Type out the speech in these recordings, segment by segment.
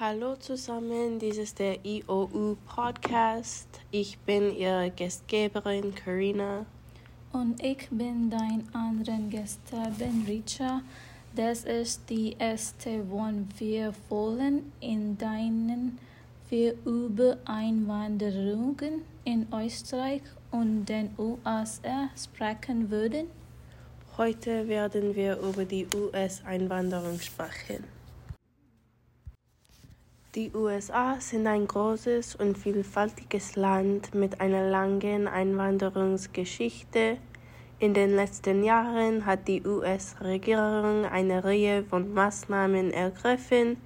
Hallo zusammen, dies ist der IOU Podcast. Ich bin Ihre Gastgeberin Karina. Und ich bin dein anderen Gastgeberin Richa. Das ist die erste, wo wir wollen, in denen wir über Einwanderungen in Österreich und den USA sprechen würden. Heute werden wir über die US-Einwanderung sprechen. Die USA sind ein großes und vielfältiges Land mit einer langen Einwanderungsgeschichte. In den letzten Jahren hat die US-Regierung eine Reihe von Maßnahmen ergriffen,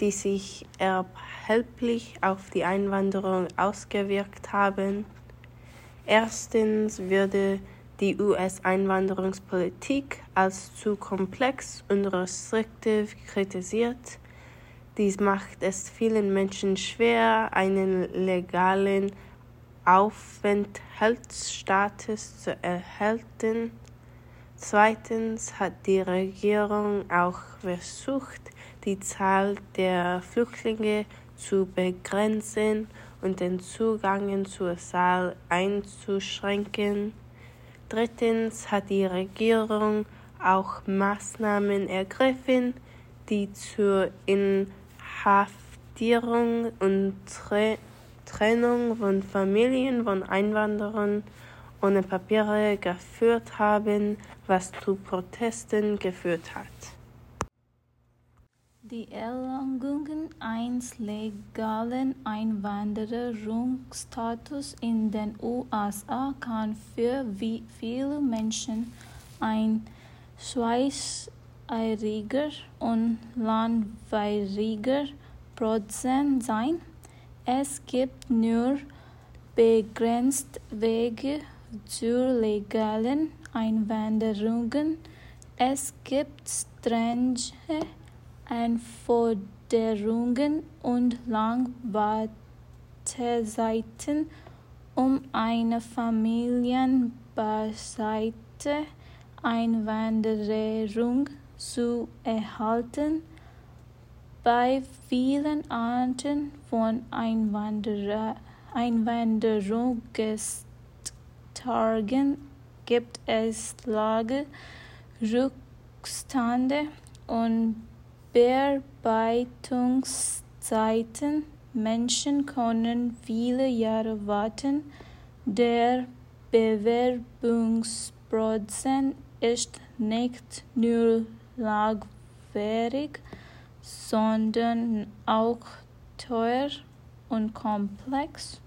die sich erheblich auf die Einwanderung ausgewirkt haben. Erstens würde die US-Einwanderungspolitik als zu komplex und restriktiv kritisiert. Dies macht es vielen Menschen schwer, einen legalen Aufenthaltsstatus zu erhalten. Zweitens hat die Regierung auch versucht, die Zahl der Flüchtlinge zu begrenzen und den Zugang zur Saal einzuschränken. Drittens hat die Regierung auch Maßnahmen ergriffen, die zur Inhaftierung und Trennung von Familien von Einwanderern ohne Papiere geführt haben, was zu Protesten geführt hat. Die Erlangung eines legalen Einwanderungsstatus in den USA kann für viele Menschen ein schweißeiriger und langweiliger Prozess sein. Es gibt nur begrenzt Wege zur legalen Einwanderung. Es gibt strenge Anforderungen und Langwartezeiten, um eine familienbasierte Einwanderung zu erhalten. Bei vielen Arten von Einwanderungstagen gibt es Lage, Rückstände und Bearbeitungszeiten. Menschen können viele Jahre warten. Der Bewerbungsprozess ist nicht nur langwierig, sondern auch teuer und komplex.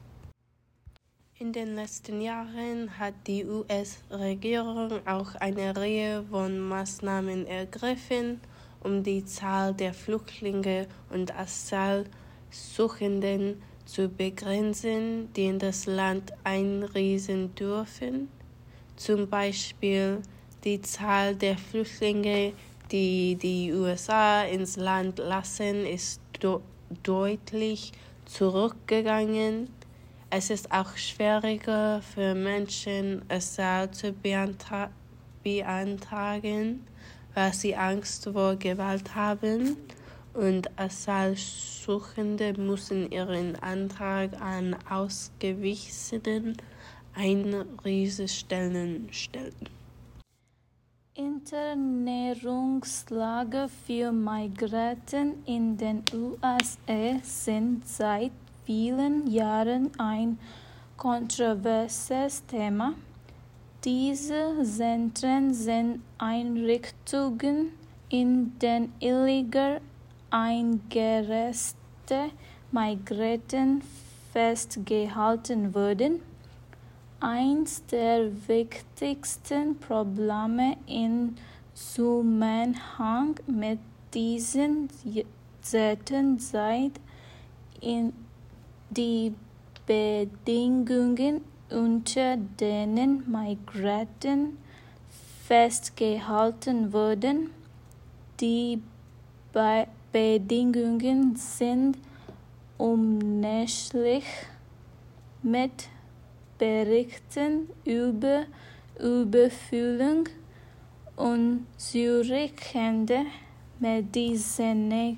In den letzten Jahren hat die US-Regierung auch eine Reihe von Maßnahmen ergriffen, um die Zahl der Flüchtlinge und Asylsuchenden zu begrenzen, die in das Land einreisen dürfen. Zum Beispiel die Zahl der Flüchtlinge, die die USA ins Land lassen, ist deutlich zurückgegangen. Es ist auch schwieriger für Menschen, Asyl zu beantragen weil sie Angst vor Gewalt haben und Asylsuchende müssen ihren Antrag an ausgewiesenen Einreisestellen stellen. Internierungslage für Migranten in den USA sind seit vielen Jahren ein kontroverses Thema. Diese Zentren sind Einrichtungen, in denen illegal eingereiste Migranten festgehalten wurden. Eins der wichtigsten Probleme im Zusammenhang mit diesen Zentren sind die Bedingungen unter denen Migranten festgehalten wurden. Die Be Bedingungen sind unmenschlich. Mit Berichten über Überfüllung und zurückkehrende Medizinexe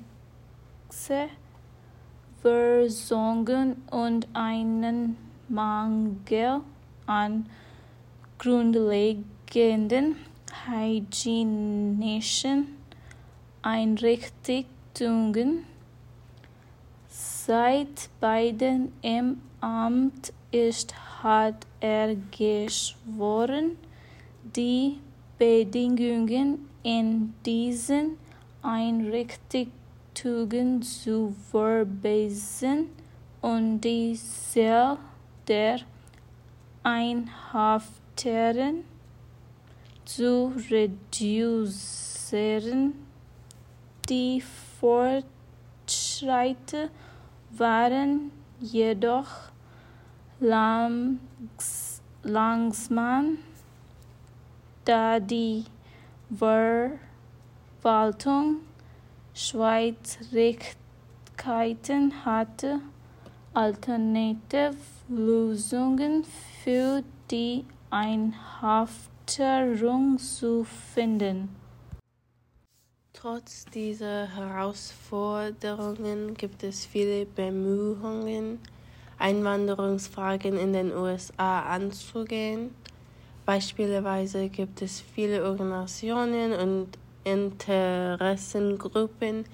Versorgung und einen Mangel an grundlegenden hygienischen Einrichtungen. Seit Biden im Amt ist, hat er geschworen, die Bedingungen in diesen Einrichtungen zu verbessern und die Zahl der Einhafteren zu reduzieren. Die Fortschritte waren jedoch langs langsam, da die Verwaltung Schwierigkeiten hatte, alternative Lösungen für die Einhafterung zu finden. Trotz dieser Herausforderungen gibt es viele Bemühungen, Einwanderungsfragen in den USA anzugehen. Beispielsweise gibt es viele Organisationen und Interessengruppen,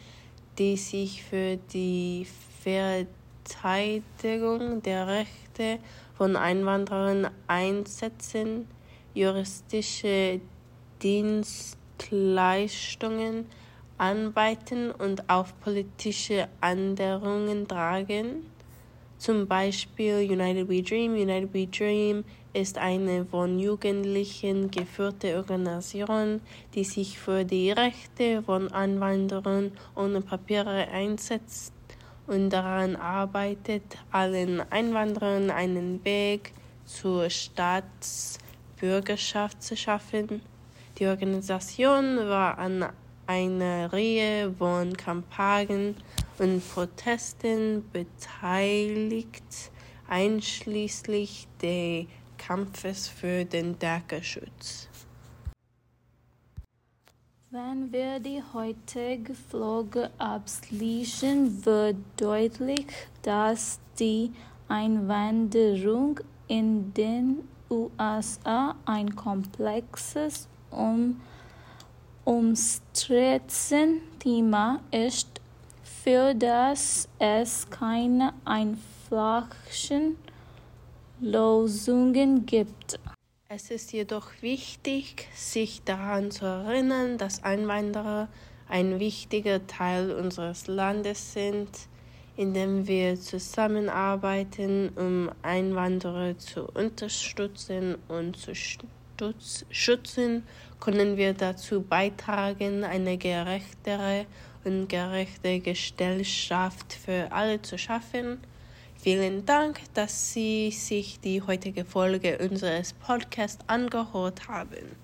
die sich für die Verteidigung der Rechte von Einwanderern einsetzen, juristische Dienstleistungen anbieten und auf politische Änderungen tragen. Zum Beispiel United We Dream. United We Dream ist eine von Jugendlichen geführte Organisation, die sich für die Rechte von Einwanderern ohne Papiere einsetzt und daran arbeitet, allen Einwanderern einen Weg zur Staatsbürgerschaft zu schaffen. Die Organisation war an einer Reihe von Kampagnen und Protesten beteiligt, einschließlich des Kampfes für den Datenschutz. Wenn wir die heutige Folge abschließen, wird deutlich, dass die Einwanderung in den USA ein komplexes, um, umstrittenes Thema ist, für das es keine einfachen Lösungen gibt. Es ist jedoch wichtig, sich daran zu erinnern, dass Einwanderer ein wichtiger Teil unseres Landes sind, indem wir zusammenarbeiten, um Einwanderer zu unterstützen und zu schützen, können wir dazu beitragen, eine gerechtere und gerechte Gesellschaft für alle zu schaffen. Vielen Dank, dass Sie sich die heutige Folge unseres Podcasts angehört haben.